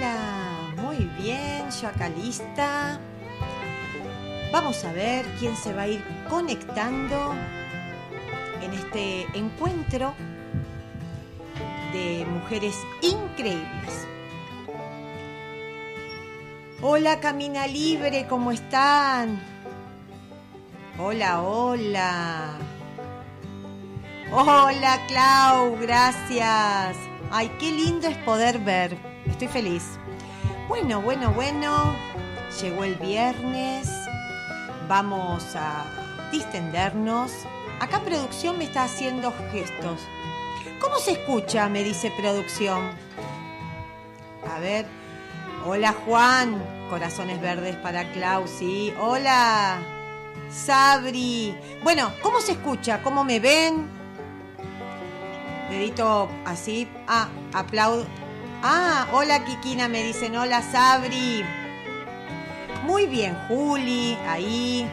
hola. Muy bien, yo acá lista. Vamos a ver quién se va a ir conectando en este encuentro de mujeres increíbles. Hola Camina Libre, ¿cómo están? Hola, hola. Hola Clau, gracias. Ay, qué lindo es poder ver. Estoy feliz. Bueno, bueno, bueno. Llegó el viernes. Vamos a distendernos. Acá producción me está haciendo gestos. ¿Cómo se escucha? Me dice producción. A ver. Hola Juan. Corazones verdes para Clau, sí. Hola. Sabri. Bueno, ¿cómo se escucha? ¿Cómo me ven? Dedito así. Ah, aplaudo. Ah, hola Kikina, me dicen. Hola Sabri. Muy bien, Juli, ahí.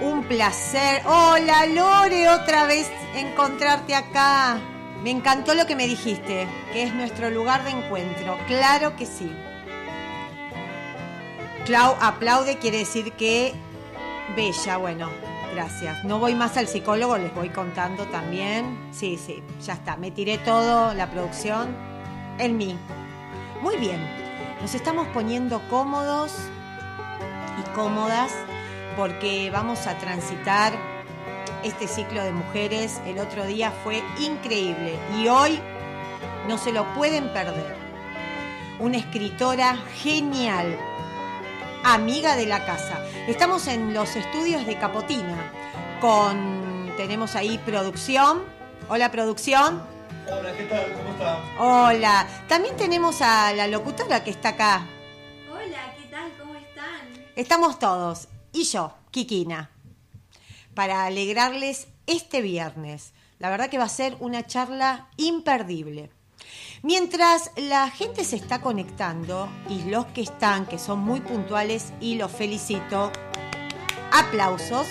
Un placer. Hola Lore, otra vez encontrarte acá. Me encantó lo que me dijiste, que es nuestro lugar de encuentro. Claro que sí. Clau aplaude, quiere decir que bella, bueno, gracias. No voy más al psicólogo, les voy contando también. Sí, sí, ya está, me tiré todo, la producción, en mí. Muy bien, nos estamos poniendo cómodos y cómodas porque vamos a transitar este ciclo de mujeres. El otro día fue increíble y hoy no se lo pueden perder. Una escritora genial, amiga de la casa. Estamos en los estudios de Capotina con tenemos ahí producción. Hola producción. Hola, ¿qué tal? ¿Cómo está? Hola. También tenemos a la locutora que está acá. Hola, ¿qué tal? ¿Cómo están? Estamos todos. Y yo, Kikina. Para alegrarles este viernes. La verdad que va a ser una charla imperdible. Mientras la gente se está conectando y los que están, que son muy puntuales y los felicito, aplausos,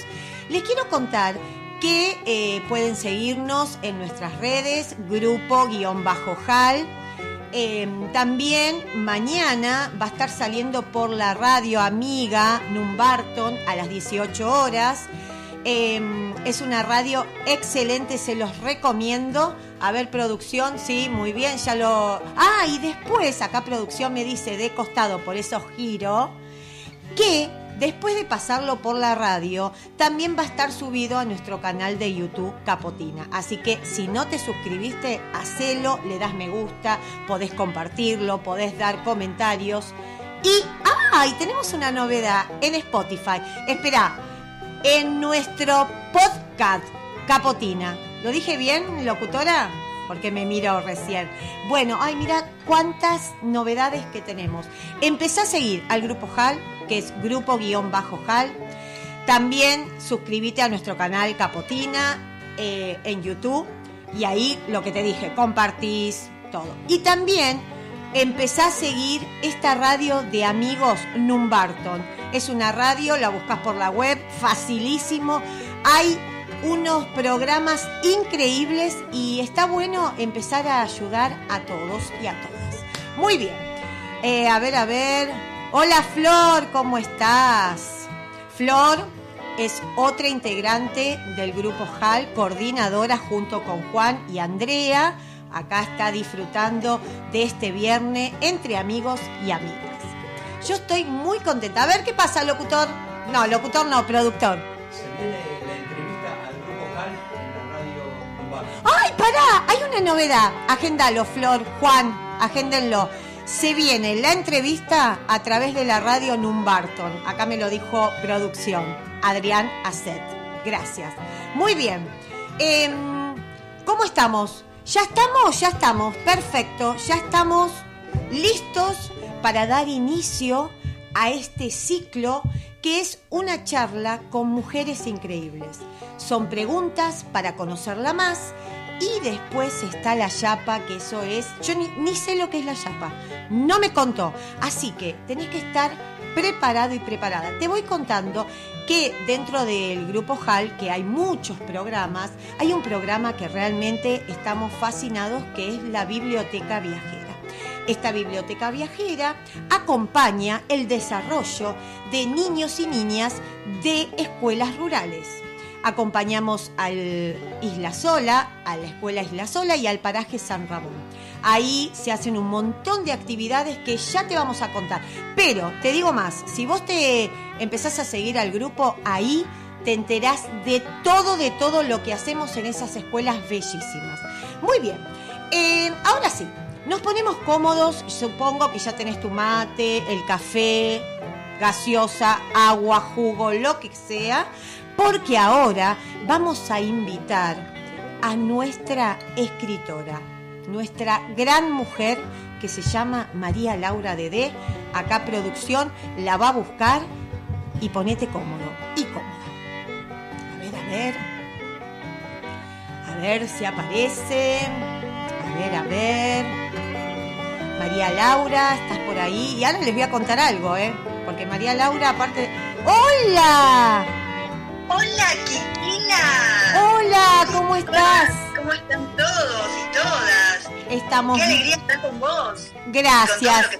les quiero contar que eh, pueden seguirnos en nuestras redes, grupo-hal. Eh, también mañana va a estar saliendo por la radio amiga Numbarton a las 18 horas. Eh, es una radio excelente, se los recomiendo. A ver, producción, sí, muy bien, ya lo... Ah, y después acá producción me dice de costado, por eso giro, que después de pasarlo por la radio, también va a estar subido a nuestro canal de YouTube Capotina. Así que si no te suscribiste, hacelo, le das me gusta, podés compartirlo, podés dar comentarios. Y, ah, y tenemos una novedad en Spotify. Espera, en nuestro podcast Capotina. ¿Lo dije bien, locutora? Porque me miro recién. Bueno, ay, mira cuántas novedades que tenemos. Empecé a seguir al Grupo HAL, que es Grupo-HAL. También suscríbete a nuestro canal Capotina eh, en YouTube. Y ahí lo que te dije, compartís todo. Y también empecé a seguir esta radio de amigos Numbarton. Es una radio, la buscas por la web, facilísimo. Hay unos programas increíbles y está bueno empezar a ayudar a todos y a todas. Muy bien. Eh, a ver, a ver. Hola Flor, ¿cómo estás? Flor es otra integrante del grupo HAL, coordinadora junto con Juan y Andrea. Acá está disfrutando de este viernes entre amigos y amigas. Yo estoy muy contenta. A ver qué pasa, locutor. No, locutor no, productor. ¡Ay, pará! Hay una novedad. Agéndalo, Flor, Juan, agéndenlo. Se viene la entrevista a través de la radio Numbarton. Acá me lo dijo producción. Adrián Asset. Gracias. Muy bien. Em, ¿Cómo estamos? ¿Ya estamos? Ya estamos. Perfecto. Ya estamos listos para dar inicio a este ciclo que es una charla con mujeres increíbles. Son preguntas para conocerla más y después está la yapa, que eso es... Yo ni, sé lo que es la yapa, no me contó. Así que tenés que estar preparado y preparada. Te voy contando que dentro del grupo HAL, que hay muchos programas, hay un programa que realmente estamos fascinados, que es la Biblioteca Viajera. Esta biblioteca viajera acompaña el desarrollo de niños y niñas de escuelas rurales. Acompañamos al Isla Sola, a la escuela Isla Sola y al paraje San Ramón. Ahí se hacen un montón de actividades que ya te vamos a contar. Pero te digo más, si vos te empezás a seguir al grupo, ahí te enterás de todo, de todo lo que hacemos en esas escuelas bellísimas. Muy bien, eh, ahora sí, nos ponemos cómodos, supongo que ya tenés tu mate, el café, gaseosa, agua, jugo, lo que sea, porque ahora vamos a invitar a nuestra escritora, nuestra gran mujer que se llama María Laura Dedé. Acá producción la va a buscar y ponete cómodo y cómoda. A ver, a ver. A ver si aparece. A ver, a ver. María Laura, estás por ahí. Y ahora les voy a contar algo, ¿eh? Porque María Laura, aparte. ¡Hola! Hola, Kikina. Hola, ¿cómo estás? ¿Cómo están todos y todas? Estamos. Qué alegría estar con vos. Gracias.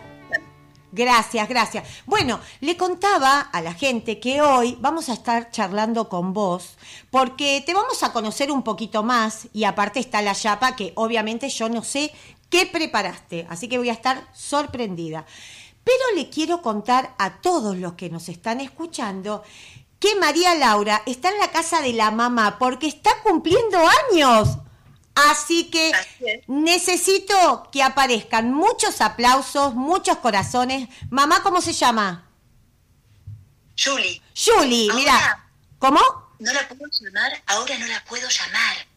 Gracias, gracias. Bueno, le contaba a la gente que hoy vamos a estar charlando con vos porque te vamos a conocer un poquito más y aparte está la chapa que obviamente yo no sé qué preparaste, así que voy a estar sorprendida. Pero le quiero contar a todos los que nos están escuchando que María Laura está en la casa de la mamá porque está cumpliendo años. Así que necesito que aparezcan muchos aplausos, muchos corazones. Mamá, ¿cómo se llama? Julie, Julie, mira. ¿Cómo? no la puedo llamar, ahora no la puedo llamar.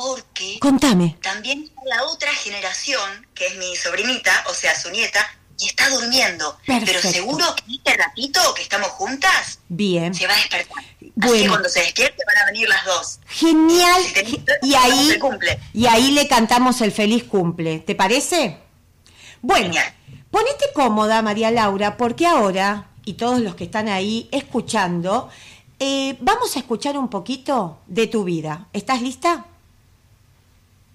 Porque Contame. también está la otra generación, que es mi sobrinita, o sea, su nieta, y está durmiendo. Perfecto. Pero seguro que este ratito que estamos juntas, Bien. se va a despertar. Así Bueno. que cuando se despierte van a venir las dos. Genial. Si tenés- Y ahí, se cumple. y ahí le cantamos el feliz cumple. ¿Te parece? Bueno, Genial. ponete cómoda, María Laura, porque ahora, y todos los que están ahí escuchando, eh, vamos a escuchar un poquito de tu vida. ¿Estás lista?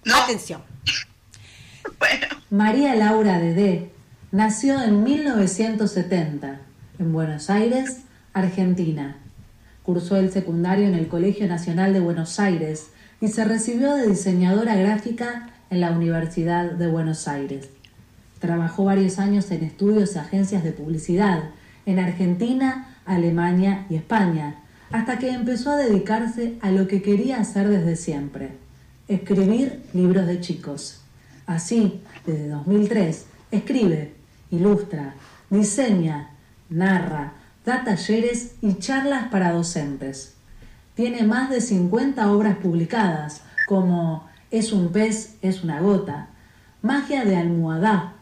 No, Atención. bueno. María Laura Dedé nació en 1970 en Buenos Aires, Argentina. Cursó el secundario en el Colegio Nacional de Buenos Aires y se recibió de diseñadora gráfica en la Universidad de Buenos Aires. Trabajó varios años en estudios y agencias de publicidad en Argentina, Alemania y España, hasta que empezó a dedicarse a lo que quería hacer desde siempre, escribir libros de chicos. Así, desde 2003, escribe, ilustra, diseña, narra, da talleres y charlas para docentes. Tiene más de 50 obras publicadas, como Es un pez, es una gota, Magia de Almohadá,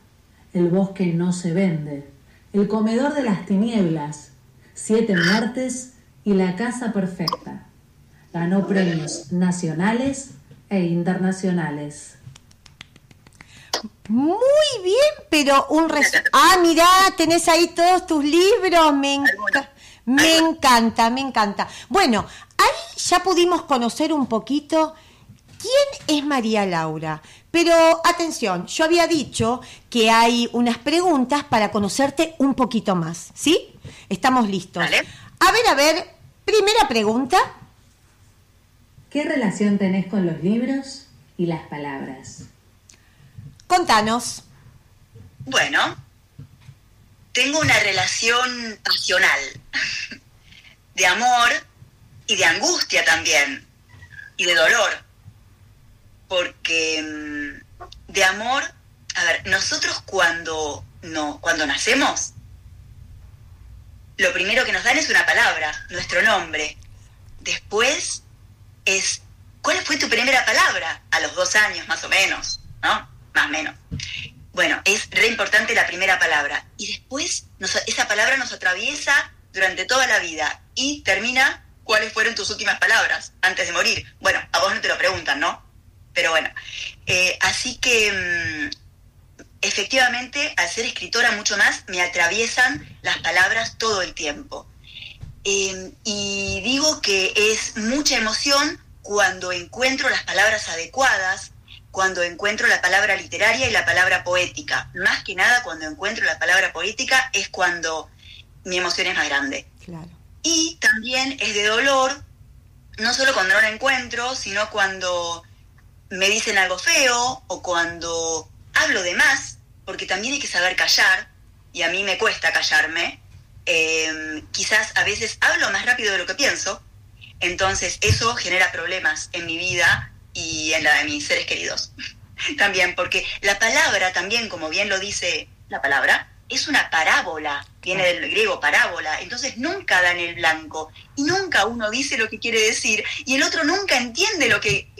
El bosque no se vende, El comedor de las tinieblas, Siete muertes y La casa perfecta. Ganó premios nacionales e internacionales. Muy bien, pero un resumen. Ah, mirá, tenés ahí todos tus libros. Me, enca- me encanta, me encanta. Bueno, ahí ya pudimos conocer un poquito quién es María Laura. Pero atención, yo había dicho que hay unas preguntas para conocerte un poquito más. ¿Sí? Estamos listos. Vale. A ver, a ver, primera pregunta. ¿Qué relación tenés con los libros y las palabras? Contanos. Bueno, tengo una relación pasional, de amor y de angustia también, y de dolor, porque mm, de amor, a ver, nosotros cuando, no, cuando nacemos, lo primero que nos dan es una palabra, nuestro nombre. Después es, ¿cuál fue tu primera palabra? A los dos años más o menos, ¿no? Más o menos. Bueno, es re importante la primera palabra. Y después nos- esa palabra nos atraviesa durante toda la vida y termina cuáles fueron tus últimas palabras antes de morir. Bueno, a vos no te lo preguntan, ¿no? Pero bueno, eh, así que mm, efectivamente al ser escritora mucho más me atraviesan las palabras todo el tiempo. Eh, y digo que es mucha emoción cuando encuentro las palabras adecuadas cuando encuentro la palabra literaria y la palabra poética. Más que nada cuando encuentro la palabra poética es cuando mi emoción es más grande. Claro. Y también es de dolor, no solo cuando no la encuentro, sino cuando me dicen algo feo o cuando hablo de más, porque también hay que saber callar, y a mí me cuesta callarme. Eh, quizás a veces hablo más rápido de lo que pienso, entonces eso genera problemas en mi vida y en la de mis seres queridos. también, porque la palabra también, como bien lo dice la palabra, es una parábola, viene del griego parábola, entonces nunca da en el blanco y nunca uno dice lo que quiere decir y el otro nunca entiende lo que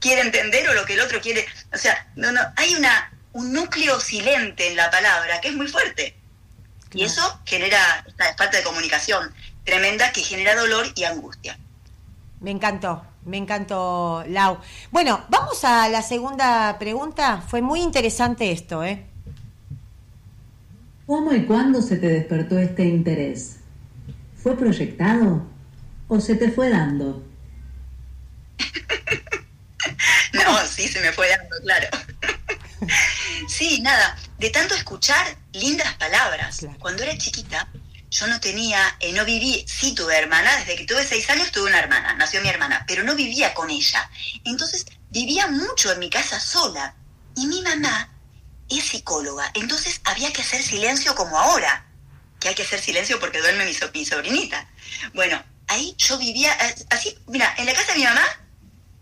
quiere entender o lo que el otro quiere, o sea, no, no, hay una, un núcleo silente en la palabra que es muy fuerte y eso genera esta falta de comunicación tremenda que genera dolor y angustia. Me encantó, me encantó, Lau. Bueno, vamos a la segunda pregunta. Fue muy interesante esto, ¿eh? ¿Cómo y cuándo se te despertó este interés? ¿Fue proyectado o se te fue dando? No, sí, se me fue dando, claro. sí, nada, de tanto escuchar lindas palabras. Claro. Cuando era chiquita, yo no tenía, eh, no viví, sí tuve hermana, desde que tuve seis años tuve una hermana, nació mi hermana, pero no vivía con ella. Entonces vivía mucho en mi casa sola. Y mi mamá es psicóloga, entonces había que hacer silencio como ahora, que hay que hacer silencio porque duerme mi, so- mi sobrinita. Bueno, ahí yo vivía eh, así, mira, en la casa de mi mamá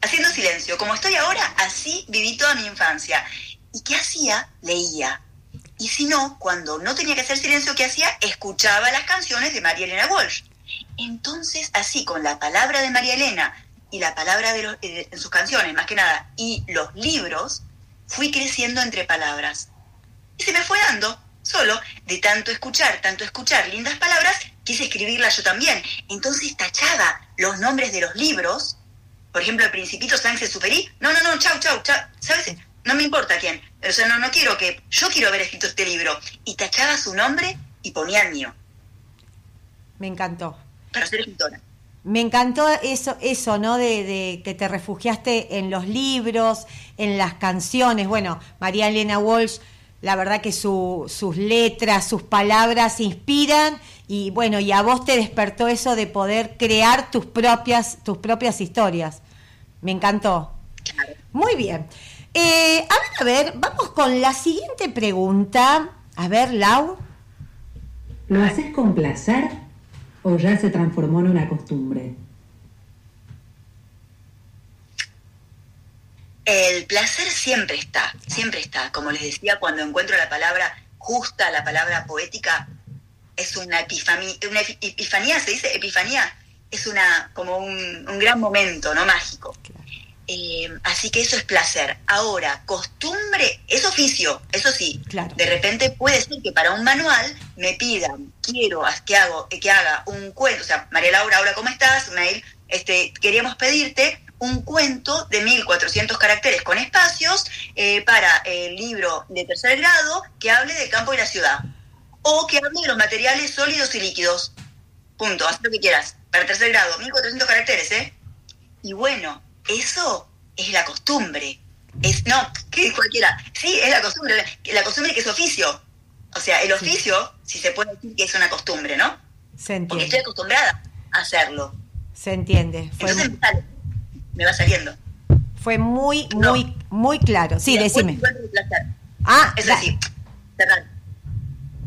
haciendo silencio. Como estoy ahora, así viví toda mi infancia. ¿Y qué hacía? Leía. Y si no, cuando no tenía que hacer silencio, ¿qué hacía? Escuchaba las canciones de María Elena Walsh. Entonces, así, con la palabra de María Elena y la palabra de eh, en sus canciones, más que nada, y los libros, fui creciendo entre palabras. Y se me fue dando, solo, de tanto escuchar, tanto escuchar lindas palabras, quise escribirlas yo también. Entonces tachaba los nombres de los libros, por ejemplo, el Principito Sánchez Superi, no, no, no, chau, chau, chau, ¿sabes? No me importa quién, o sea, no, no quiero que, yo quiero haber escrito este libro. Y tachaba su nombre y ponía el mío, Me encantó. para ser escritora. Me encantó eso, eso, ¿no? De, de que te refugiaste en los libros, en las canciones. Bueno, María Elena Walsh, la verdad que su- sus letras, sus palabras inspiran y bueno, y a vos te despertó eso de poder crear tus propias, tus propias historias. Me encantó. Muy bien. Eh, a ver, a ver, vamos con la siguiente pregunta. A ver, Lau. ¿Lo haces con placer o ya se transformó en una costumbre? El placer siempre está, siempre está. Como les decía, cuando encuentro la palabra justa, la palabra poética, es una epifanía, una epi- epifanía, se dice epifanía, es una como un, un gran momento, ¿no? Mágico. Eh, así que eso es placer. Ahora, costumbre es oficio, eso sí. Claro. De repente puede ser que para un manual me pidan, quiero que, hago, que haga un cuento, o sea, María Laura, hola, ¿cómo estás? Mail, este, queríamos pedirte un cuento de 1400 caracteres con espacios eh, para el libro de tercer grado que hable del campo y la ciudad. O que hable de los materiales sólidos y líquidos. Punto, haz lo que quieras. Para tercer grado, 1400 caracteres, ¿eh? Y bueno, eso es la costumbre. Es, no, que cualquiera. Sí, es la costumbre. La, costumbre que es oficio. O sea, el oficio, si se puede decir que es una costumbre, ¿no? Se Porque estoy entiende. acostumbrada a hacerlo. Se entiende. Fue, Entonces me sale, me va saliendo. fue muy, No. muy, muy claro. Sí, después decime. Ah, Es así, cerrar.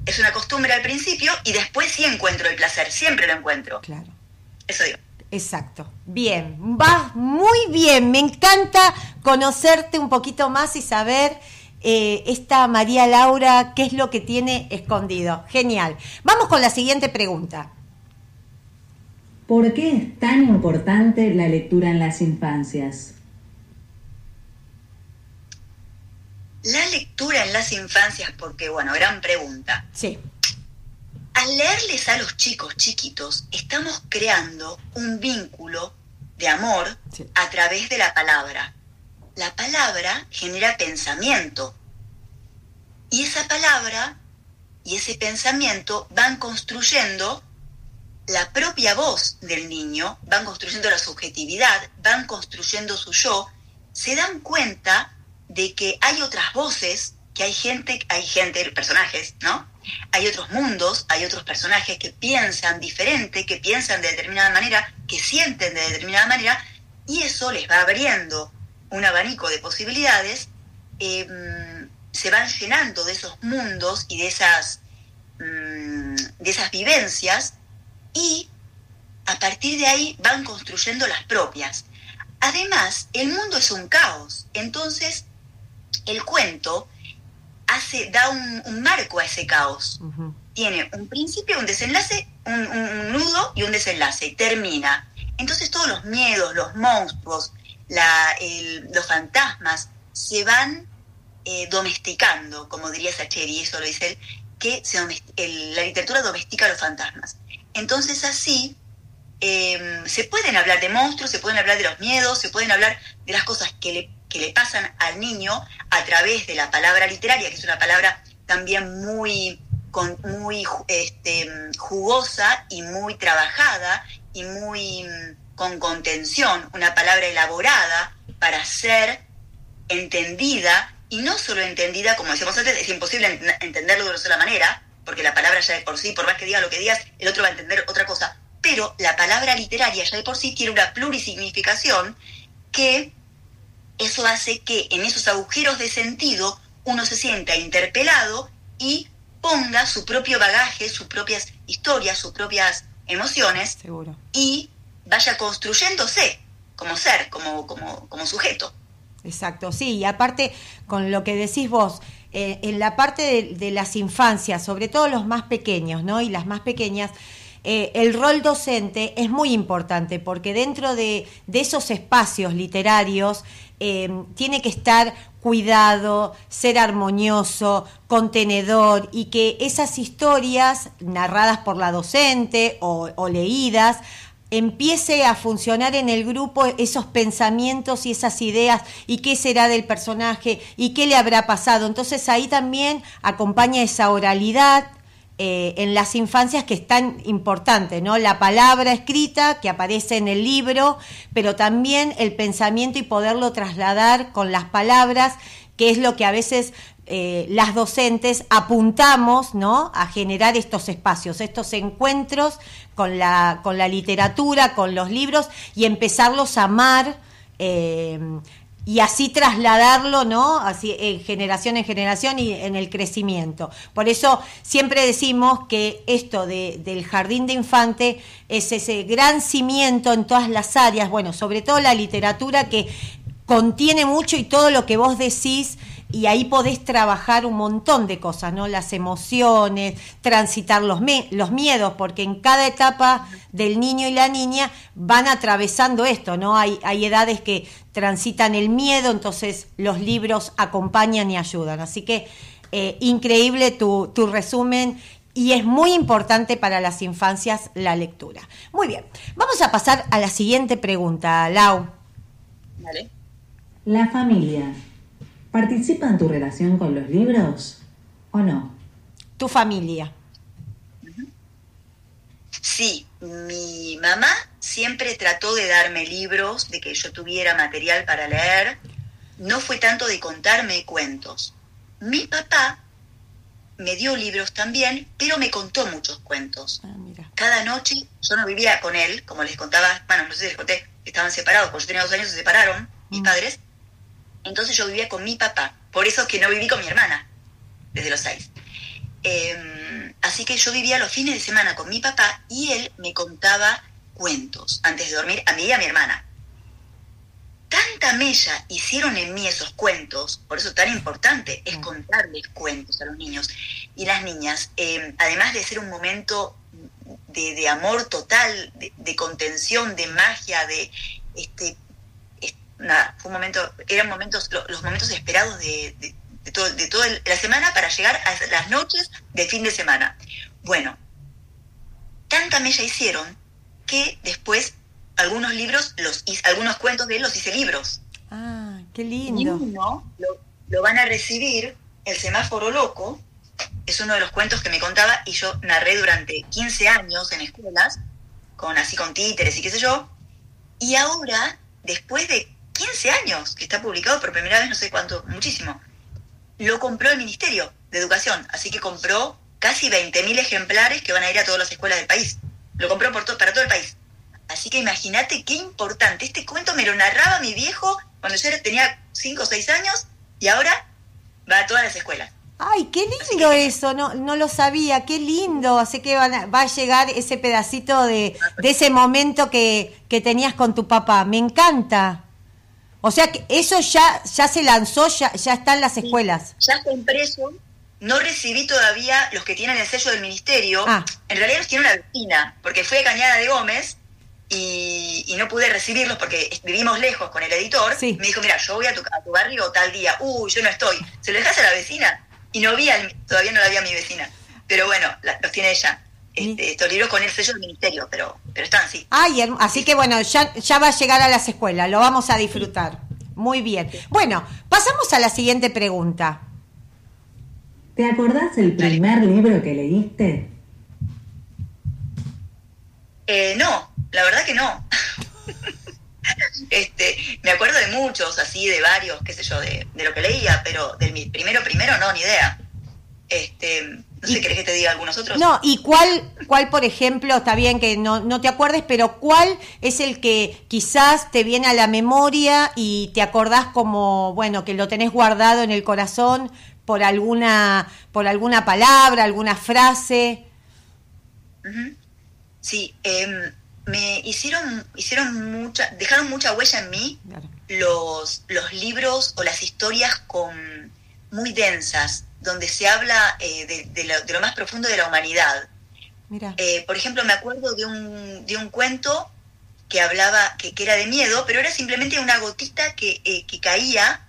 Es una costumbre al principio y después sí encuentro el placer, siempre lo encuentro. Claro. Eso digo. Exacto. Bien, vas muy bien. Me encanta conocerte un poquito más y saber eh, esta María Laura qué es lo que tiene escondido. Genial. Vamos con la siguiente pregunta. ¿Por qué es tan importante la lectura en las infancias? La lectura en las infancias, porque bueno, gran pregunta. Sí, Al leerles a los chicos chiquitos, estamos creando un vínculo de amor Sí. a través de la palabra. La palabra genera pensamiento. Y esa palabra y ese pensamiento van construyendo la propia voz del niño, van construyendo la subjetividad, van construyendo su yo, se dan cuenta de que hay otras voces, que hay gente, hay gente, personajes, ¿no? Hay otros mundos, hay otros personajes que piensan diferente, que piensan de determinada manera, que sienten de determinada manera, y eso les va abriendo un abanico de posibilidades, em, se van llenando de esos mundos y de esas, mm, de esas vivencias, y a partir de ahí van construyendo las propias. Además, el mundo es un caos, entonces el cuento hace, da un, marco a ese caos. Tiene un principio, un desenlace, un, nudo y un desenlace, y termina. Entonces todos los miedos, los monstruos, los fantasmas se van eh, domesticando, como diría Sacheri, eso lo dice él, que la literatura domestica a los fantasmas. Entonces así Em, se pueden hablar de monstruos, se pueden hablar de los miedos, se pueden hablar de las cosas que le, que le pasan al niño a través de la palabra literaria, que es una palabra también muy, con, muy este, jugosa y muy trabajada y muy con contención, una palabra elaborada para ser entendida y no solo entendida, como decíamos antes, es imposible entenderlo de una sola manera, porque la palabra ya de por sí, por más que diga lo que digas, el otro va a entender otra cosa, pero la palabra literaria ya de por sí tiene una plurisignificación que eso hace que en esos agujeros de sentido uno se sienta interpelado y ponga su propio bagaje, sus propias historias, sus propias emociones Seguro. y vaya construyéndose como ser, como, como, como sujeto. Exacto, sí, y aparte con lo que decís vos, eh, en la parte de, de, las infancias, sobre todo los más pequeños, ¿no? Y las más pequeñas, eh, el rol docente es muy importante porque dentro de, esos espacios literarios eh, tiene que estar cuidado, ser armonioso, contenedor y que esas historias narradas por la docente o, o leídas empiece a funcionar en el grupo esos pensamientos y esas ideas y qué será del personaje y qué le habrá pasado. Entonces ahí también acompaña esa oralidad eh, en las infancias que es tan importante, ¿no? La palabra escrita que aparece en el libro, pero también el pensamiento y poderlo trasladar con las palabras, que es lo que a veces eh, las docentes apuntamos, ¿no? A generar estos espacios, estos encuentros con la, con la literatura, con los libros y empezarlos a amar. Eh, y así trasladarlo, ¿no? Así en generación en generación y en el crecimiento. Por eso siempre decimos que esto de, del jardín de infante es ese gran cimiento en todas las áreas, bueno, sobre todo la literatura que contiene mucho y todo lo que vos decís y ahí podés trabajar un montón de cosas, ¿no? Las emociones, transitar los, los miedos, porque en cada etapa del niño y la niña van atravesando esto, ¿no? Hay, hay edades que transitan el miedo, entonces los libros acompañan y ayudan. Así que eh, increíble tu, tu resumen y es muy importante para las infancias la lectura. Muy bien, vamos a pasar a la siguiente pregunta, Lau. Vale. La familia. ¿Participa en tu relación con los libros o no? Tu familia. Sí, mi mamá siempre trató de darme libros, de que yo tuviera material para leer. No fue tanto de contarme cuentos. Mi papá me dio libros también, pero me contó muchos cuentos. Ah, Cada noche yo no vivía con él, como les contaba, bueno, no sé si les conté, estaban separados, porque yo tenía dos años, se separaron mis mm. padres. Entonces yo vivía con mi papá. Por eso es que no viví con mi hermana desde los seis. Em, así que yo vivía los fines de semana con mi papá y él me contaba cuentos antes de dormir a mí y a mi hermana. Tanta mella hicieron en mí esos cuentos, por eso tan importante es mm. contarles cuentos a los niños y las niñas, em, además de ser un momento de, amor total, de, de, contención, de magia, de este, nada, fue un momento, eran momentos, los momentos esperados de, de, todo, de toda la semana para llegar a las noches de fin de semana. Bueno, tanta mella hicieron que después algunos libros, los algunos cuentos de él los hice libros. Ah, qué lindo. lo, lo van a recibir, El semáforo loco, es uno de los cuentos que me contaba y yo narré durante 15 años en escuelas, con así con títeres y qué sé yo, y ahora, después de 15 años, que está publicado por primera vez, no sé cuánto, muchísimo. Lo compró el Ministerio de Educación, así que compró casi 20.000 ejemplares que van a ir a todas las escuelas del país. Lo compró por para todo el país. Así que imagínate qué importante. Este cuento me lo narraba mi viejo cuando yo tenía 5 o 6 años y ahora va a todas las escuelas. Ay, qué lindo eso, no, no lo sabía, qué lindo. Así que va a llegar ese pedacito de, de ese momento que, que, tenías con tu papá. Me encanta. O sea que eso ya, ya se lanzó, ya, ya está en las escuelas. ya está impreso. No recibí todavía los que tienen el sello del ministerio. Ah. En realidad los tiene una vecina, porque fui a Cañada de Gómez y, y, no pude recibirlos porque vivimos lejos con el editor. Sí. Me dijo, mira, yo voy a tu, a tu barrio tal día. Uy, yo no estoy. ¿Se lo dejas a la vecina? y no vi al, todavía no la vi a mi vecina. Pero bueno, la, los tiene ella. Este, estos libros con el sello del ministerio, pero, pero están, sí. Ay, así que bueno, ya, ya va a llegar a las escuelas, lo vamos a disfrutar. Muy bien. Bueno, pasamos a la siguiente pregunta. ¿Te acordás el primer libro que leíste? Eh, no, la verdad que no. este, me acuerdo de muchos, así, de varios, qué sé yo, de, de lo que leía, pero del mi primero, primero, no, ni idea. Este, no sé, ¿querés que te diga algunos otros? No, ¿y cuál, cuál por ejemplo, está bien que no, no te acuerdes, pero cuál es el que quizás te viene a la memoria y te acordás como, bueno, que lo tenés guardado en el corazón por alguna, por alguna palabra, alguna frase? Sí, eh, me hicieron, hicieron mucha, dejaron mucha huella en mí Claro. los, los libros o las historias con muy densas, donde se habla eh, de, de, lo, de, lo, más profundo de la humanidad. Eh, por ejemplo, me acuerdo de un, de un cuento que hablaba, que, que, era de miedo, pero era simplemente una gotita que, eh, que caía,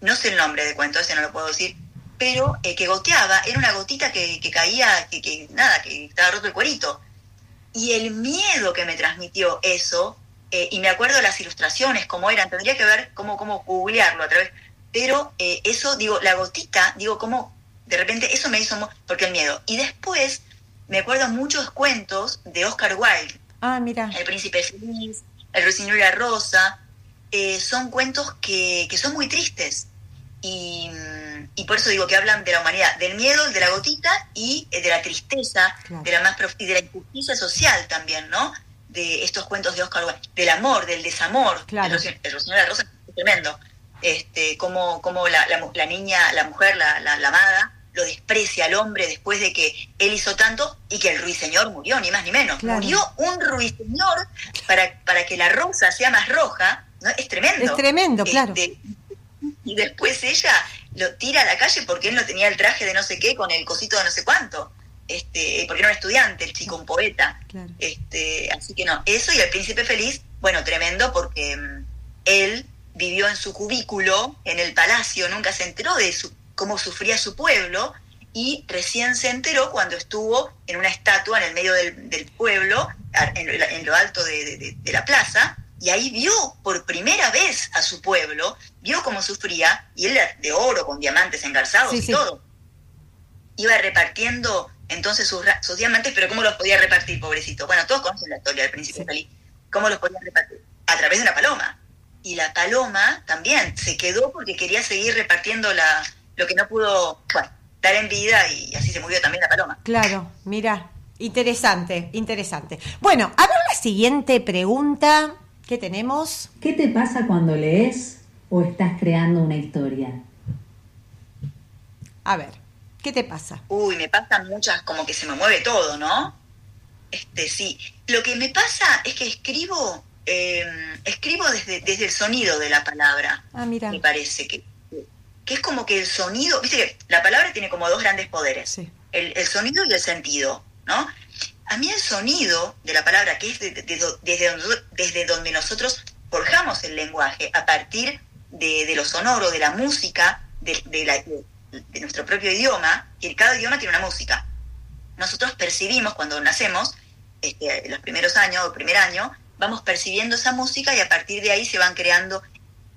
no sé el nombre del cuento, ese no lo puedo decir, pero que goteaba, era una gotita que, que caía, que, que nada, que estaba roto el cuerito. Y el miedo que me transmitió eso, y me acuerdo las ilustraciones, cómo eran, tendría que ver cómo, cómo googlearlo a través, pero eso, digo, la gotita, digo, cómo de repente eso me hizo, porque el miedo. Y después me acuerdo muchos cuentos de Oscar Wilde. Ah, mira. El Príncipe Feliz, El Ruiseñor y la Rosa, eh, son cuentos que, que, son muy tristes. Y, y, por eso digo que hablan de la humanidad, del miedo, de la gotita y de la tristeza, claro. de la más y de la injusticia social también, ¿no? De estos cuentos de Oscar Wilde, del amor, del desamor. Claro. El, el Ruiseñor y la Rosa es tremendo. Este, como, como la, la, la, niña, la mujer, la, la, la amada, lo desprecia al hombre después de que él hizo tanto y que el ruiseñor murió, ni más ni menos. Claro. Murió un ruiseñor para, para que la rosa sea más roja, ¿no? Es tremendo. Es tremendo, este, claro. Y después ella lo tira a la calle porque él no tenía el traje de no sé qué con el cosito de no sé cuánto. Este, porque era un estudiante, el chico, un poeta. Claro. Este, así que no, eso y el príncipe feliz, bueno, tremendo porque um, él vivió en su cubículo, en el palacio, nunca se enteró de su, cómo sufría su pueblo y recién se enteró cuando estuvo en una estatua en el medio del, del pueblo, en, en, lo alto de, de, de, la plaza, y ahí vio por primera vez a su pueblo, vio cómo sufría, y él era de oro, con diamantes engarzados sí, y sí. todo. Iba repartiendo entonces sus, sus, diamantes, pero ¿cómo los podía repartir, pobrecito? Bueno, todos conocen la historia del príncipe feliz. ¿Cómo los podía repartir? A través de una paloma. Y la paloma también se quedó porque quería seguir repartiendo la, lo que no pudo bueno, dar en vida y así se murió también la paloma. Claro, mira, interesante, interesante. Bueno, a ver la siguiente pregunta que tenemos. ¿Qué te pasa cuando lees o estás creando una historia? A ver, ¿qué te pasa? Uy, me pasan muchas, como que se me mueve todo, ¿no? Este, sí. Lo que me pasa es que escribo, eh, escribo desde, desde el sonido de la palabra. Ah, mira. Me parece que, que es como que el sonido, viste que la palabra tiene como dos grandes poderes, sí. el, el, sonido y el sentido, ¿no? A mí el sonido de la palabra, que es de, de, de, desde, donde, desde donde nosotros forjamos el lenguaje, a partir de, lo sonoro, de la música, de, la, de, nuestro propio idioma, que cada idioma tiene una música. Nosotros percibimos cuando nacemos, este, los primeros años, el primer año, vamos percibiendo esa música y a partir de ahí se van creando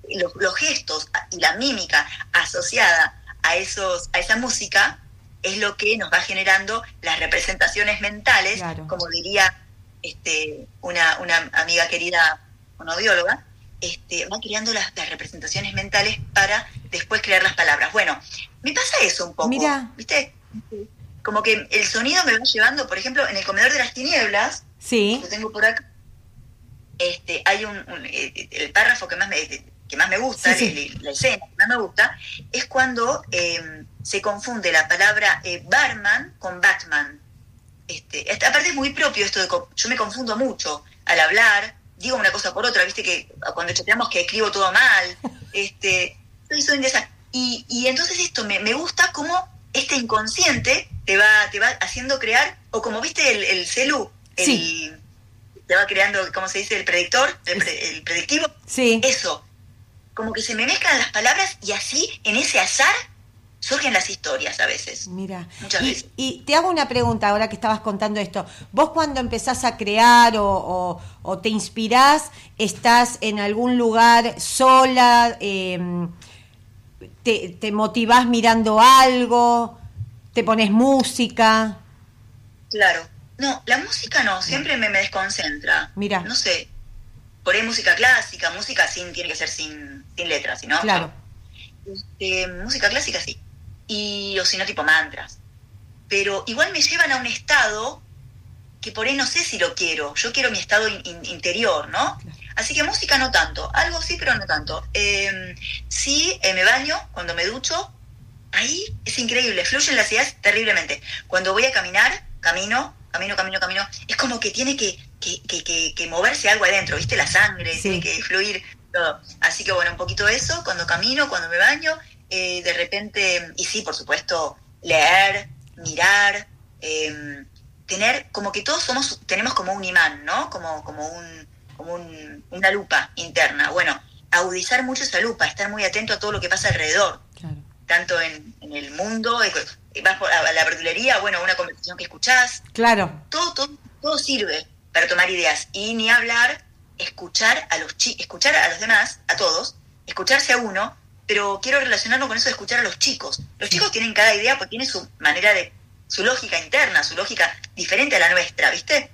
los, los, gestos y la mímica asociada a, esos, a esa música es lo que nos va generando las representaciones mentales, claro. como diría este, una, una, amiga querida, una audióloga, este, va creando las, las representaciones mentales para después crear las palabras. Bueno, me pasa eso un poco. Mira. ¿Viste? Como que el sonido me va llevando, por ejemplo, en el comedor de las tinieblas, Sí, lo tengo por acá, este, hay un, un- eh, el párrafo que más me, que más me gusta, Sí, sí. la escena que más me gusta, es cuando eh, se confunde la palabra eh, barman con Batman. Este, aparte es muy propio esto de yo me confundo mucho al hablar, digo una cosa por otra, viste que cuando chateamos que escribo todo mal, este, soy, soy. Y, y entonces esto me, me gusta cómo este inconsciente te va, te va haciendo crear, o como viste el, el celu, el, Sí. te va creando, ¿cómo se dice? El predictor, el, pre- el predictivo, sí. eso, como que se me mezclan las palabras y así, en ese azar, surgen las historias a veces. Mira, Muchas y, veces. y te hago una pregunta ahora que estabas contando esto. Vos cuando empezás a crear o, o- o te inspirás, estás en algún lugar sola, eh, te, te motivás mirando algo, te pones música. Claro. No, la música no, siempre me, me desconcentra. Mira. No sé. Por ahí música clásica, música sin, tiene que ser sin, sin letras, ¿sí, ¿no? Claro. Este, música clásica sí. Y, o si no, tipo mantras. Pero igual me llevan a un estado que por ahí no sé si lo quiero. Yo quiero mi estado in- in- interior, ¿no? Claro. Así que música no tanto. Algo sí, pero no tanto. Eh, sí, eh, me baño cuando me ducho. Ahí es increíble, fluyen las ideas terriblemente. Cuando voy a caminar, camino, camino, camino, camino. Es como que tiene que, que, que, que- que moverse algo adentro, ¿viste? La sangre, Sí. tiene que fluir todo. Así que bueno, un poquito eso, cuando camino, cuando me baño, eh, de repente, y sí, por supuesto, leer, mirar, eh, tener, como que todos somos, tenemos como un imán, ¿no? Como, como un, como un- una lupa interna. Bueno, agudizar mucho esa lupa, estar muy atento a todo lo que pasa alrededor Claro. tanto en, en el mundo, vas por- a la verdulería, bueno, una conversación que escuchás, Claro, todo, todo, todo sirve para tomar ideas. Y ni hablar, escuchar a los chi escuchar a los demás, a todos, escucharse a uno, pero quiero relacionarlo con eso de escuchar a los chicos. Los chicos tienen cada idea porque tienen su manera de, su lógica interna, su lógica diferente a la nuestra, ¿viste?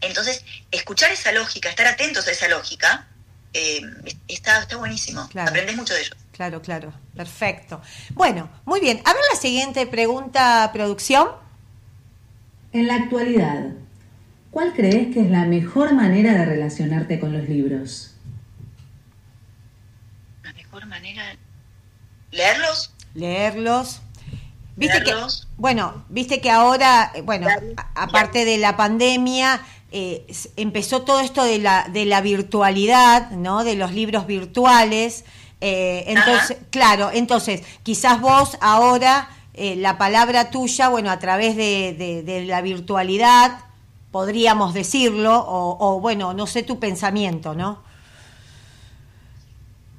Entonces, escuchar esa lógica, estar atentos a esa lógica, eh, está, está buenísimo. Claro. Aprendes mucho de ellos. claro, claro. Perfecto. Bueno, muy bien. A ver la siguiente pregunta, producción. En la actualidad, ¿cuál crees que es la mejor manera de relacionarte con los libros? La mejor manera. ¿Leerlos? leerlos. Viste Leerlos. que, bueno, viste que ahora, eh, bueno, a- aparte de la pandemia, eh, empezó todo esto de la, de la virtualidad, ¿no? De los libros virtuales. eh, entonces, claro, entonces, quizás vos ahora, eh, la palabra tuya, bueno, a través de, de- de la virtualidad, podríamos decirlo, o, o, bueno, no sé tu pensamiento, ¿no?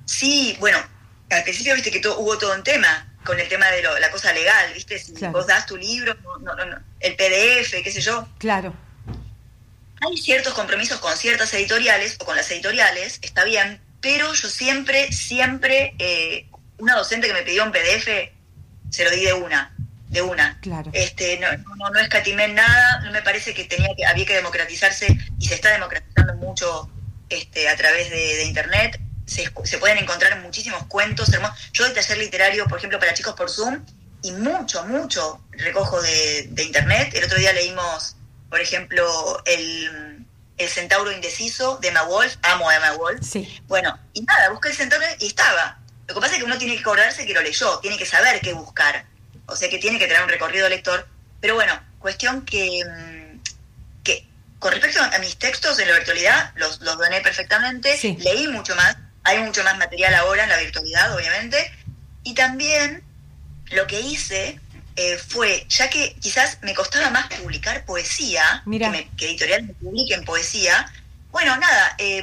Sí, bueno, al principio viste que todo, hubo todo un tema con el tema de lo- la cosa legal, ¿viste? Si Claro. vos das tu libro, no, no, no, no, el PDF, qué sé yo. Claro, Hay ciertos compromisos con ciertas editoriales o con las editoriales, está bien, pero yo siempre, siempre, eh, una docente que me pidió un PDF, se lo di de una, de una. Claro. Este, no, no, no escatimé nada, no me parece que tenía que, había que democratizarse y se está democratizando mucho este, a través de, de internet. Se, se pueden encontrar muchísimos cuentos hermosos. Yo doy taller literario, por ejemplo, para chicos por Zoom, y mucho, mucho recojo de, de internet. El otro día leímos, por ejemplo, el, el Centauro Indeciso de Emma Wolf. Amo a Emma Wolf. sí, Bueno, y nada, busqué el centauro y estaba. Lo que pasa es que uno tiene que acordarse que lo leyó, tiene que saber qué buscar. O sea que tiene que tener un recorrido lector. Pero bueno, cuestión que, mm, que con respecto a mis textos en la virtualidad, los, los doné perfectamente, Sí. leí mucho más, hay mucho más material ahora en la virtualidad, obviamente. Y también lo que hice eh, fue, ya que quizás me costaba más publicar poesía, Mira. que, me- que editorial me publiquen poesía, bueno, nada, eh,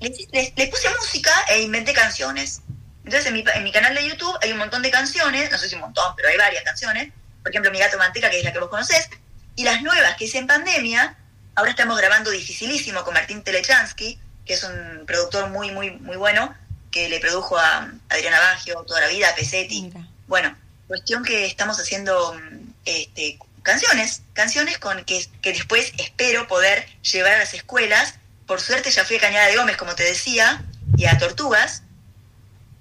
le, le- le puse música e inventé canciones. Entonces en mi, en mi canal de YouTube hay un montón de canciones, no sé si un montón, pero hay varias canciones. Por ejemplo, Mi Gato Manteca, que es la que vos conocés. Y las nuevas que hice en pandemia, ahora estamos grabando Dificilísimo con Martín Telechansky, que es un productor muy, muy, muy bueno, que le produjo a Adriana Baggio toda la vida, a Pesetti. Mira. Bueno, cuestión que estamos haciendo este, canciones, canciones con que, que después espero poder llevar a las escuelas. Por suerte ya fui a Cañada de Gómez, como te decía, y a tortugas.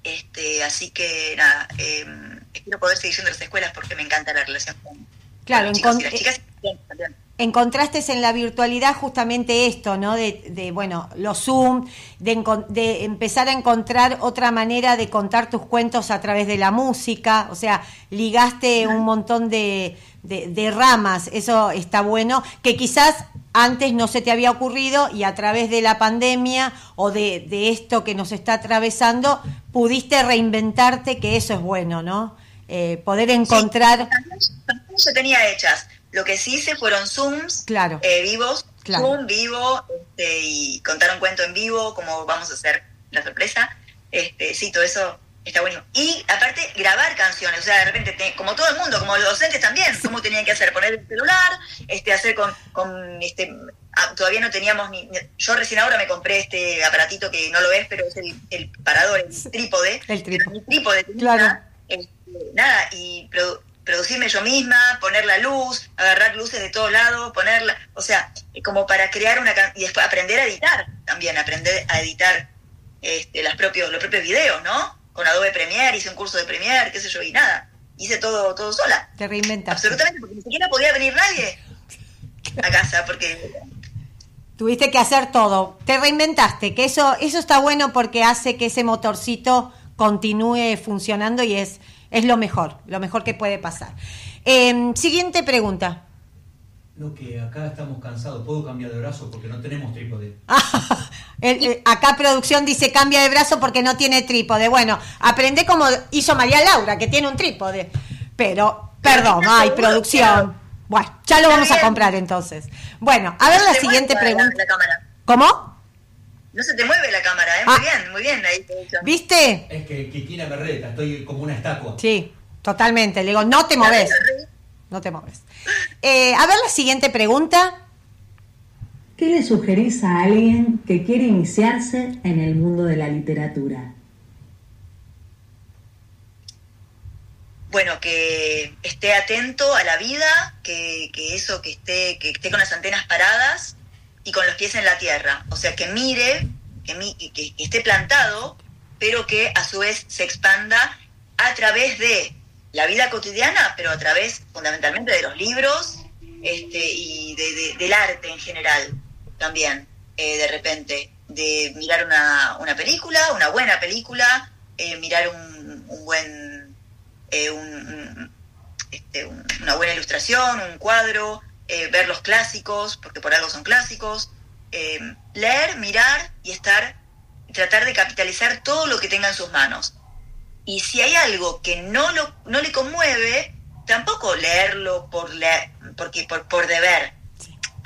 Este, así que nada, eh, espero poder seguir yendo a las escuelas porque me encanta la relación con, Claro, los chicos y encon- las chicas. Bien, también. encontraste en la virtualidad justamente esto, ¿no? De, de, bueno, los Zoom, de empezar a encontrar otra manera de contar tus cuentos a través de la música, o sea, ligaste un montón de, de- de ramas, eso está bueno, que quizás antes no se te había ocurrido y a través de la pandemia o de, de esto que nos está atravesando, pudiste reinventarte, que eso es bueno, ¿no? Eh, poder encontrar... Canciones ya tenía hechas. Lo que sí hice fueron Zooms Claro. eh, vivos, Claro. Zoom vivo, este, y contar un cuento en vivo, como vamos a hacer la sorpresa. Este, sí, todo eso está bueno. Y aparte, grabar canciones, o sea, de repente, te- como todo el mundo, como los docentes también, ¿cómo tenían que hacer? Poner el celular, este, hacer con, con este, ah, todavía no teníamos ni, yo recién ahora me compré este aparatito que no lo es, pero es el, el parador, el trípode. El trípode. Mi trípode Claro. este, nada, y produ- producirme yo misma, poner la luz, agarrar luces de todos lados, ponerla, o sea, eh, como para crear una y después aprender a editar también, aprender a editar este, las propios, los propios videos, ¿no? Con Adobe Premiere, hice un curso de Premiere, qué sé yo, y nada, hice todo, todo sola, Te reinventaste. absolutamente, porque ni siquiera podía venir nadie a casa, porque Tuviste que hacer todo. Te reinventaste, que eso, eso está bueno porque hace que ese motorcito continúe funcionando y es, es lo mejor, lo mejor que puede pasar. Eh, siguiente pregunta. Lo que acá estamos cansados, ¿puedo cambiar de brazo? Porque no tenemos trípode. El- el- acá producción dice cambia de brazo porque no tiene trípode. Bueno, aprende como hizo María Laura, que tiene un trípode. Pero, perdón, Pero ay, producción. Bueno, ya lo Está vamos a comprar entonces. Bueno, a ver no la siguiente pregunta. ¿Cómo? No se te mueve la cámara, ¿eh? Ah. Muy bien, muy bien ahí. ¿Viste? Es que Kikina me reta, estoy como una estatua. Sí, totalmente. Le digo, no te moves. No te moves. Eh, a ver la siguiente pregunta. ¿Qué le sugerís a alguien que quiere iniciarse en el mundo de la literatura? bueno, que esté atento a la vida, que, eso, que esté, que esté con las antenas paradas y con los pies en la tierra. O sea, que mire, que, mi- que- esté plantado, pero que a su vez se expanda a través de la vida cotidiana, pero a través fundamentalmente de los libros este, y de- del arte en general también, eh, de repente, de mirar una, una película, una buena película, eh, mirar un, un buen eh, un- este, un- una buena ilustración, un cuadro, eh, ver los clásicos, porque por algo son clásicos, leer, mirar y estar, tratar de capitalizar todo lo que tenga en sus manos. Y si hay algo que no, lo, no le conmueve, tampoco leerlo por, leer, porque, por, por deber,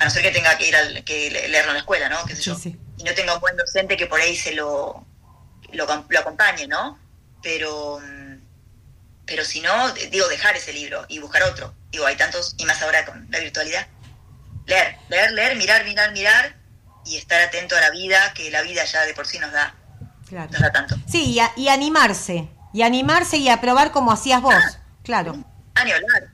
a no ser que tenga que ir al, que le- leerlo en la escuela, ¿no? ¿Qué sé yo? sí. Y no tenga un buen docente que por ahí se lo, lo, com- lo acompañe, ¿no? Pero, mm, pero si no, digo, dejar ese libro y buscar otro. Digo, hay tantos, y más ahora con la virtualidad. Leer, leer, leer, mirar, mirar, mirar y estar atento a la vida, que la vida ya de por sí nos da, Claro. nos da tanto. Sí, y, a- y animarse. Y animarse y a probar como hacías vos. Claro. A ni hablar.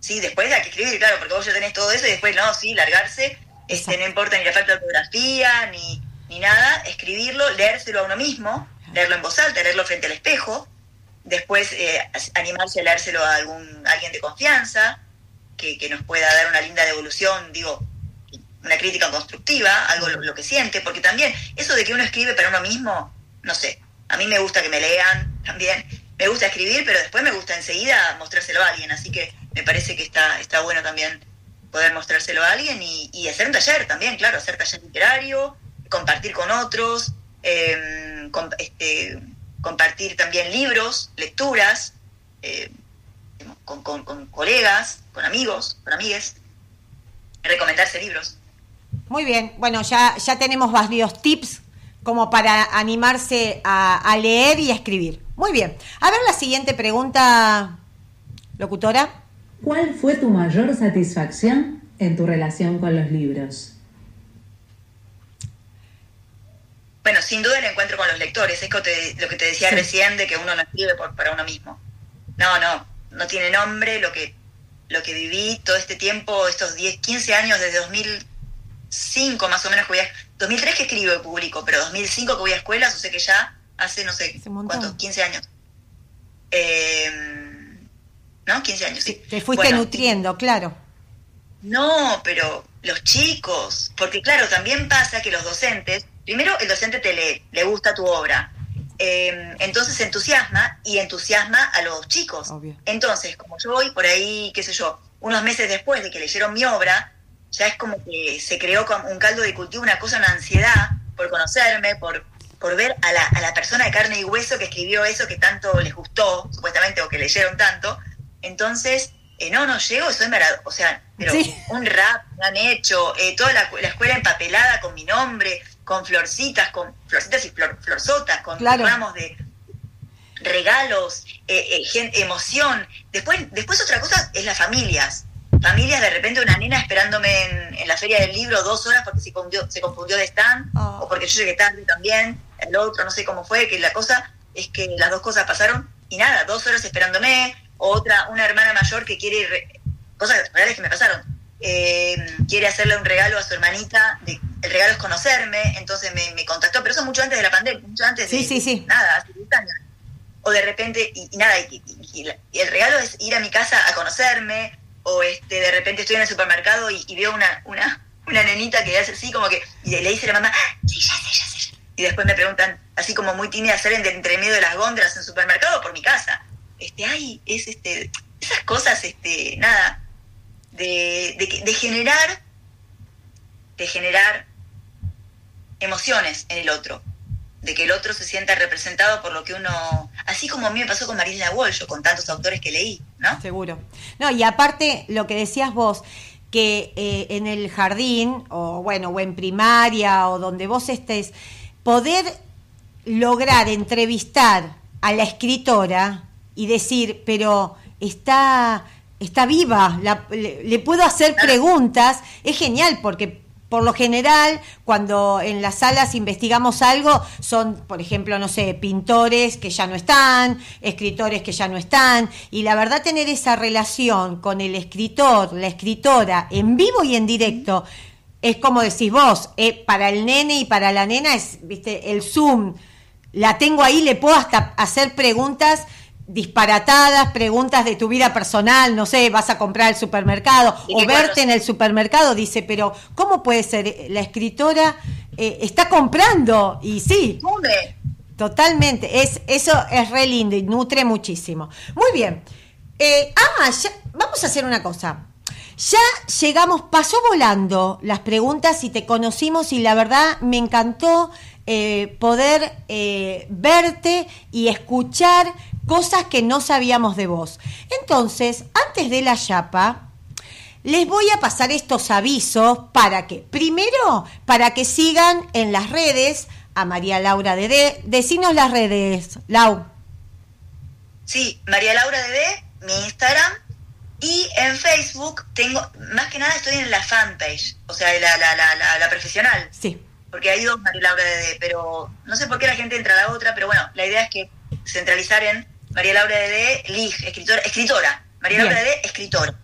Sí, después hay que escribir, claro, porque vos ya tenés todo eso y después no, sí, largarse, este, no importa ni la falta de ortografía, ni, ni nada, escribirlo, leérselo a uno mismo, leerlo en voz alta, leerlo frente al espejo, después eh, animarse a leérselo a algún alguien de confianza, que, que nos pueda dar una linda devolución, digo, una crítica constructiva, algo lo, lo que siente, porque también eso de que uno escribe para uno mismo, no sé, a mí me gusta que me lean también, me gusta escribir, pero después me gusta enseguida mostrárselo a alguien, así que me parece que está, está bueno también poder mostrárselo a alguien y, hacer un taller también, claro, hacer taller literario, compartir con otros, com- este, compartir también libros, lecturas, eh, con colegas, con amigos, con amigues, recomendarse libros. Muy bien. Bueno, ya, ya tenemos varios tips como para animarse a, a leer y a escribir. Muy bien. A ver la siguiente pregunta, locutora. ¿Cuál fue tu mayor satisfacción en tu relación con los libros? Bueno, sin duda el encuentro con los lectores, es lo que te decía Sí. recién de que uno no escribe por- para uno mismo. No, no, no tiene nombre lo que, lo que viví todo este tiempo, estos 10, 15 años, desde 2005 más o menos que voy a- 2003 que escribo y publico, pero 2005 que voy a escuelas, o sea que ya hace, no sé. ¿cuántos? 15 años. Eh, ¿No? 15 años, sí. Te fuiste Bueno, nutriendo, claro. No, pero los chicos, porque claro, también pasa que los docentes, primero el docente te lee, le gusta tu obra, eh, entonces entusiasma y entusiasma a los chicos. Obvio. Entonces, como yo voy por ahí, qué sé yo, unos meses después de que leyeron mi obra, ya es como que se creó como un caldo de cultivo, una cosa, una ansiedad por conocerme, por, por ver a la, a la persona de carne y hueso que escribió eso que tanto les gustó, supuestamente, o que leyeron tanto. Entonces, eh, no, no llego, soy maravilloso, o sea, pero Sí. un rap me han hecho, eh, toda la, la escuela empapelada con mi nombre, con florcitas, con florcitas y flor, florzotas, con Claro. ramos de regalos, eh, eh, gen- emoción. Después, después otra cosa es las familias. Familias, de repente una nena esperándome en, en la feria del libro dos horas porque se confundió, se confundió de stand, Oh. o porque yo llegué tarde también, el otro, no sé cómo fue, que la cosa es que las dos cosas pasaron y nada, dos horas esperándome, otra, una hermana mayor que quiere, re- cosas reales que me pasaron, eh, quiere hacerle un regalo a su hermanita, de- el regalo es conocerme, entonces me, me contactó, pero eso mucho antes de la pandemia, mucho antes Sí, de, sí, sí. nada, hace 10 años. O de repente, y, y nada, y, y- el regalo es ir a mi casa a conocerme, o este de repente estoy en el supermercado y, veo una, una, una nenita que hace así como que, y le dice a la mamá, "Ah, sí, ya sé, ya sé. Y después me preguntan, así como muy tímida, salen de entre medio de las góndolas en el supermercado por mi casa. Este, ay, es este, esas cosas, este, nada, de, de, generar, de generar emociones en el otro, de que el otro se sienta representado por lo que uno, así como a mí me pasó con Marina Walsh con tantos autores que leí, ¿no? Seguro. No, y aparte, lo que decías vos, que eh, en el jardín, o bueno, o en primaria, o donde vos estés, poder lograr entrevistar a la escritora y decir, pero está, está viva, la- le, le puedo hacer preguntas, es genial porque por lo general, cuando en las salas investigamos algo, son, por ejemplo, no sé, pintores que ya no están, escritores que ya no están, y la verdad tener esa relación con el escritor, la escritora, en vivo y en directo, es como decís vos, eh, para el nene y para la nena es, viste, el Zoom, la tengo ahí, le puedo hasta hacer preguntas disparatadas, preguntas de tu vida personal, no sé, vas a comprar al supermercado ¿Y o verte en el supermercado, dice, pero ¿cómo puede ser? La escritora eh, está comprando y sí, Hombre, totalmente, es, eso es re lindo y nutre muchísimo. Muy bien, Eh, ah, ya- vamos a hacer una cosa. Ya llegamos, pasó volando las preguntas y te conocimos y la verdad me encantó eh, poder eh, verte y escuchar cosas que no sabíamos de vos. Entonces, antes de la chapa, les voy a pasar estos avisos para que, primero, para que sigan en las redes a María Laura Dede. Decinos las redes, Lau. sí, María Laura Dede, mi Instagram, y en Facebook tengo, más que nada estoy en la fanpage, o sea, la, la, la, la, la profesional, Sí, porque hay dos María Laura Dede, pero no sé por qué la gente entra a la otra, pero bueno, la idea es que centralizar en María Laura Dede, Lig, escritora, escritora, María Bien. Laura Dede, escritora.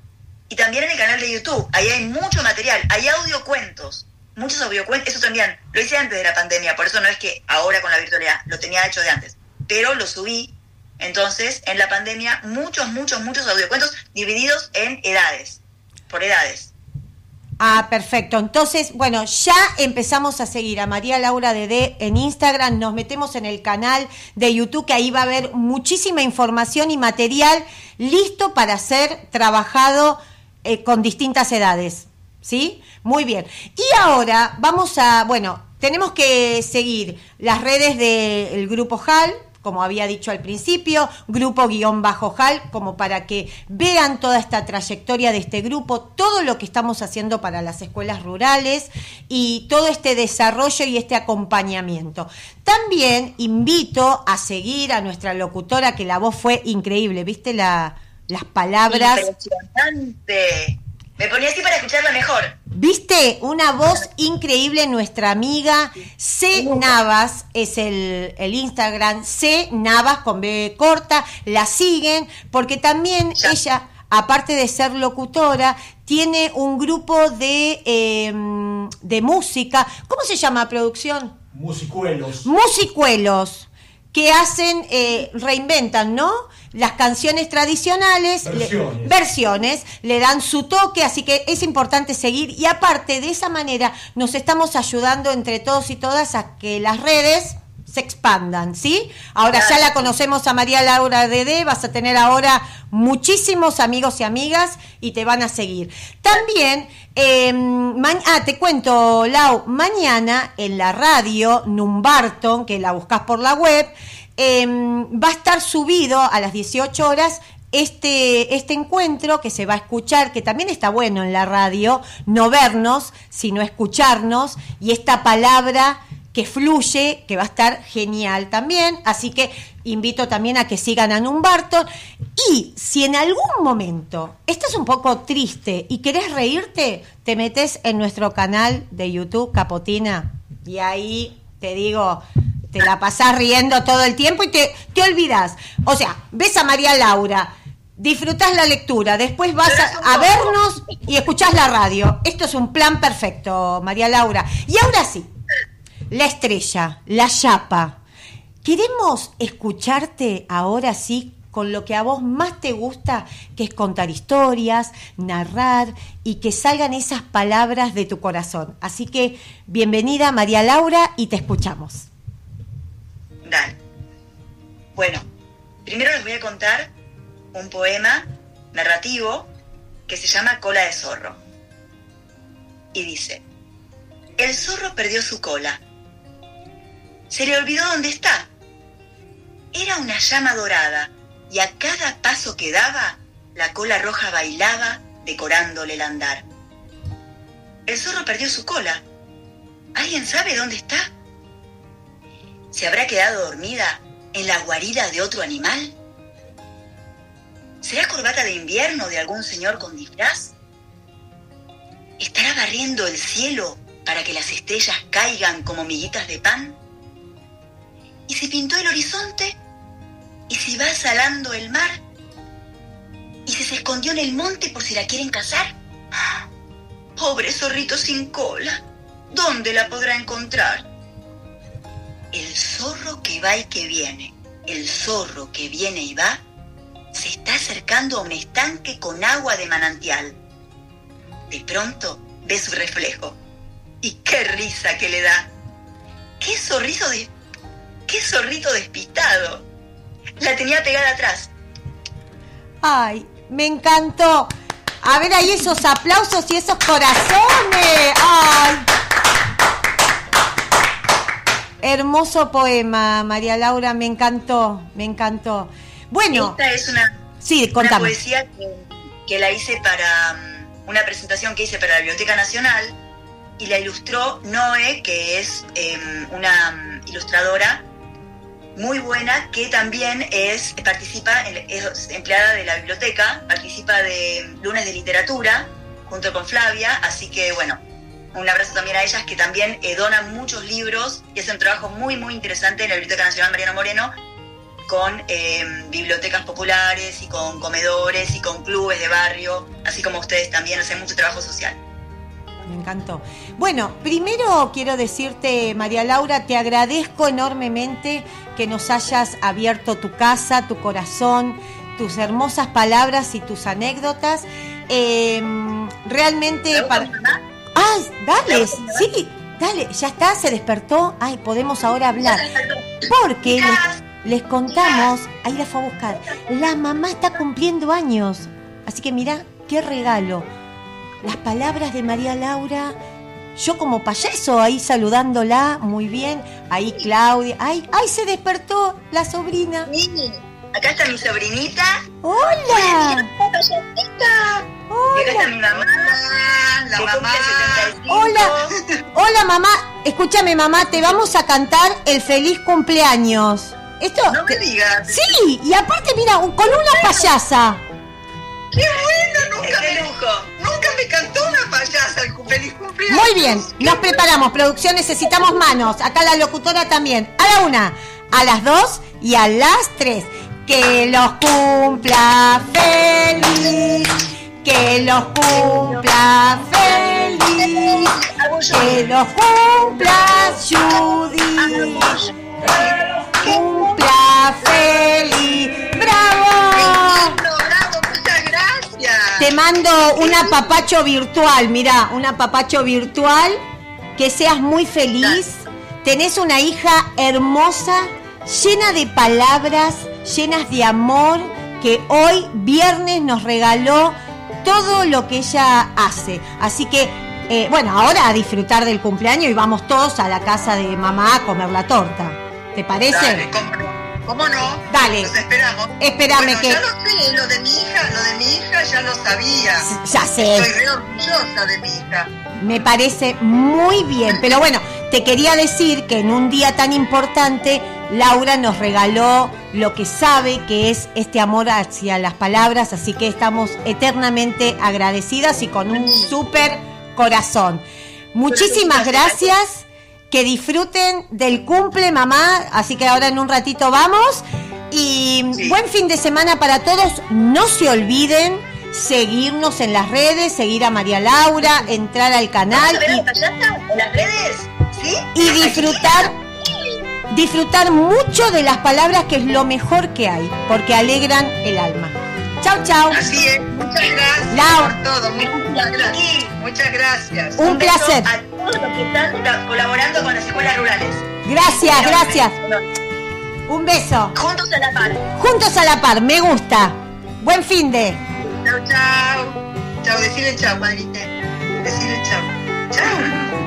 Y también en el canal de YouTube, ahí hay mucho material, hay audiocuentos, muchos audiocuentos, eso también, lo hice antes de la pandemia, por eso no es que ahora con la virtualidad, lo tenía hecho de antes, pero lo subí, entonces, en la pandemia, muchos, muchos, muchos audiocuentos divididos en edades, por edades. Ah, perfecto. Entonces, bueno, ya empezamos a seguir a María Laura Dede en Instagram, nos metemos en el canal de YouTube, que ahí va a haber muchísima información y material listo para ser trabajado eh, con distintas edades. ¿Sí? Muy bien. Y ahora vamos a, bueno, tenemos que seguir las redes del Grupo HAL, como había dicho al principio, grupo guion bajo HAL, como para que vean toda esta trayectoria de este grupo, todo lo que estamos haciendo para las escuelas rurales y todo este desarrollo y este acompañamiento. También invito a seguir a nuestra locutora, que la voz fue increíble, ¿viste la, las palabras? Impresionante. Me ponía así para escucharla mejor. ¿Viste? Una voz increíble, nuestra amiga C. Navas, es el, el Instagram, C. Navas con B corta, la siguen, porque también Ya. ella aparte de ser locutora, tiene un grupo de, eh, de música. ¿Cómo se llama producción? Musicuelos. Musicuelos que hacen, eh, reinventan, ¿no? Las canciones tradicionales, le- Versiones. le dan su toque, así que es importante seguir y aparte de esa manera nos estamos ayudando entre todos y todas a que las redes se expandan, ¿sí? Ahora ya la conocemos a María Laura Dede, vas a tener ahora muchísimos amigos y amigas y te van a seguir. También, eh, ma- ah, te cuento, Lau, mañana en la radio Numbarton, que la buscas por la web, eh, va a estar subido a las 18 horas este, este encuentro que se va a escuchar, que también está bueno en la radio, no vernos, sino escucharnos, y esta palabra que fluye, que va a estar genial también. Así que invito también a que sigan a Numbarton. Y si en algún momento estás un poco triste y querés reírte, te metes en nuestro canal de YouTube, Capotina, y ahí te digo, te la pasás riendo todo el tiempo y te, te olvidas. O sea, ves a María Laura, disfrutás la lectura, después vas a, a vernos y escuchás la radio. Esto es un plan perfecto, María Laura. Y ahora sí, la estrella, la chapa. Queremos escucharte ahora sí con lo que a vos más te gusta, que es contar historias, narrar y que salgan esas palabras de tu corazón. Así que bienvenida María Laura y te escuchamos. Dale. Bueno, primero les voy a contar un poema narrativo que se llama Cola de Zorro. Y dice, el zorro perdió su cola. Se le olvidó dónde está. Era una llama dorada y a cada paso que daba, la cola roja bailaba decorándole el andar. El zorro perdió su cola. ¿Alguien sabe dónde está? ¿Se habrá quedado dormida en la guarida de otro animal? ¿Será corbata de invierno de algún señor con disfraz? ¿Estará barriendo el cielo para que las estrellas caigan como miguitas de pan? ¿Y si pintó el horizonte? ¿Y si va salando el mar? ¿Y si se escondió en el monte por si la quieren cazar? Pobre zorrito sin cola, ¿dónde la podrá encontrar? El zorro que va y que viene, el zorro que viene y va, se está acercando a un estanque con agua de manantial. De pronto ve su reflejo. Y qué risa que le da. ¡Qué zorrito de... ¡Qué zorrito despistado! La tenía pegada atrás. Ay, me encantó. A ver ahí esos aplausos y esos corazones. Ay. Hermoso poema, María Laura, me encantó, me encantó. Bueno, Esta es una, sí, una contame. poesía que, que la hice para mm, una presentación que hice para la Biblioteca Nacional y la ilustró Noé, que es em, una mm, ilustradora muy buena que también es participa es empleada de la biblioteca participa de lunes de literatura junto con Flavia así que bueno un abrazo también a ellas que también eh, donan muchos libros y hacen un trabajo muy muy interesante en la biblioteca nacional Mariano Moreno con eh, bibliotecas populares y con comedores y con clubes de barrio así como ustedes también hacen mucho trabajo social Me encantó. Bueno, primero quiero decirte, María Laura, te agradezco enormemente que nos hayas abierto tu casa, tu corazón, tus hermosas palabras y tus anécdotas. Eh, realmente... ¿Me gusta para-? ¡Ay, dale! Sí, dale, ya está, se despertó. Ay, podemos ahora hablar. Porque les, les contamos, ahí la fue a buscar, la mamá está cumpliendo años. Así que mirá, qué regalo. Las palabras de María Laura, yo como payaso ahí saludándola, muy bien. Ahí Claudia, ay, ay, se despertó la sobrina. Acá está mi sobrinita Hola, payasita y acá está hola, mi mamá la mamá 75 hola, hola mamá. Escúchame mamá, te vamos a cantar el feliz cumpleaños. Esto, no me digas sí, y aparte mira, con una payasa. ¡Qué bueno! Nunca qué me, lujo nunca me cantó una payasa el feliz cumpleaños. Muy bien, nos preparamos. Producción, necesitamos manos. Acá la locutora también. A la una, a las dos y a las tres. Que los cumpla feliz, que los cumpla feliz, que los cumpla Judy, cumpla feliz, bravo. Lindo, bravo, muchas gracias. Te mando un apapacho virtual, mira, un apapacho virtual, que seas muy feliz. Tenés una hija hermosa, llena de palabras, llenas de amor, que hoy viernes nos regaló todo lo que ella hace. Así que, eh, bueno, ahora a disfrutar del cumpleaños y vamos todos a la casa de mamá a comer la torta. ¿Te parece? Dale, ¿cómo no? ¿Cómo no? Dale. Los esperamos. Espérame Bueno, que- Ya lo sé, lo de mi hija, lo de mi hija ya lo sabía. Ya sé. Estoy re orgullosa de mi hija. Me parece muy bien, pero bueno, te quería decir que en un día tan importante, Laura nos regaló lo que sabe que es este amor hacia las palabras, así que estamos eternamente agradecidas y con un súper corazón. Muchísimas gracias, que disfruten del cumple, mamá, así que ahora en un ratito vamos. Y Sí. buen fin de semana para todos, no se olviden seguirnos en las redes, seguir a María Laura, entrar al ¿Vamos canal a ver a y- la payasa en las redes? ¿Sí? y disfrutar disfrutar mucho de las palabras que es lo mejor que hay, porque alegran el alma. Chau, chau. Así es, muchas gracias Lau. por todo. Muchas gracias. Muchas gracias. Un placer. A todos los que están colaborando con las escuelas rurales. Gracias, gracias. Un beso. Juntos a la par. Juntos a la par, me gusta. Buen fin de. Chao, chao. Chao, decirle chao, padrita. Decirle chao. Chao.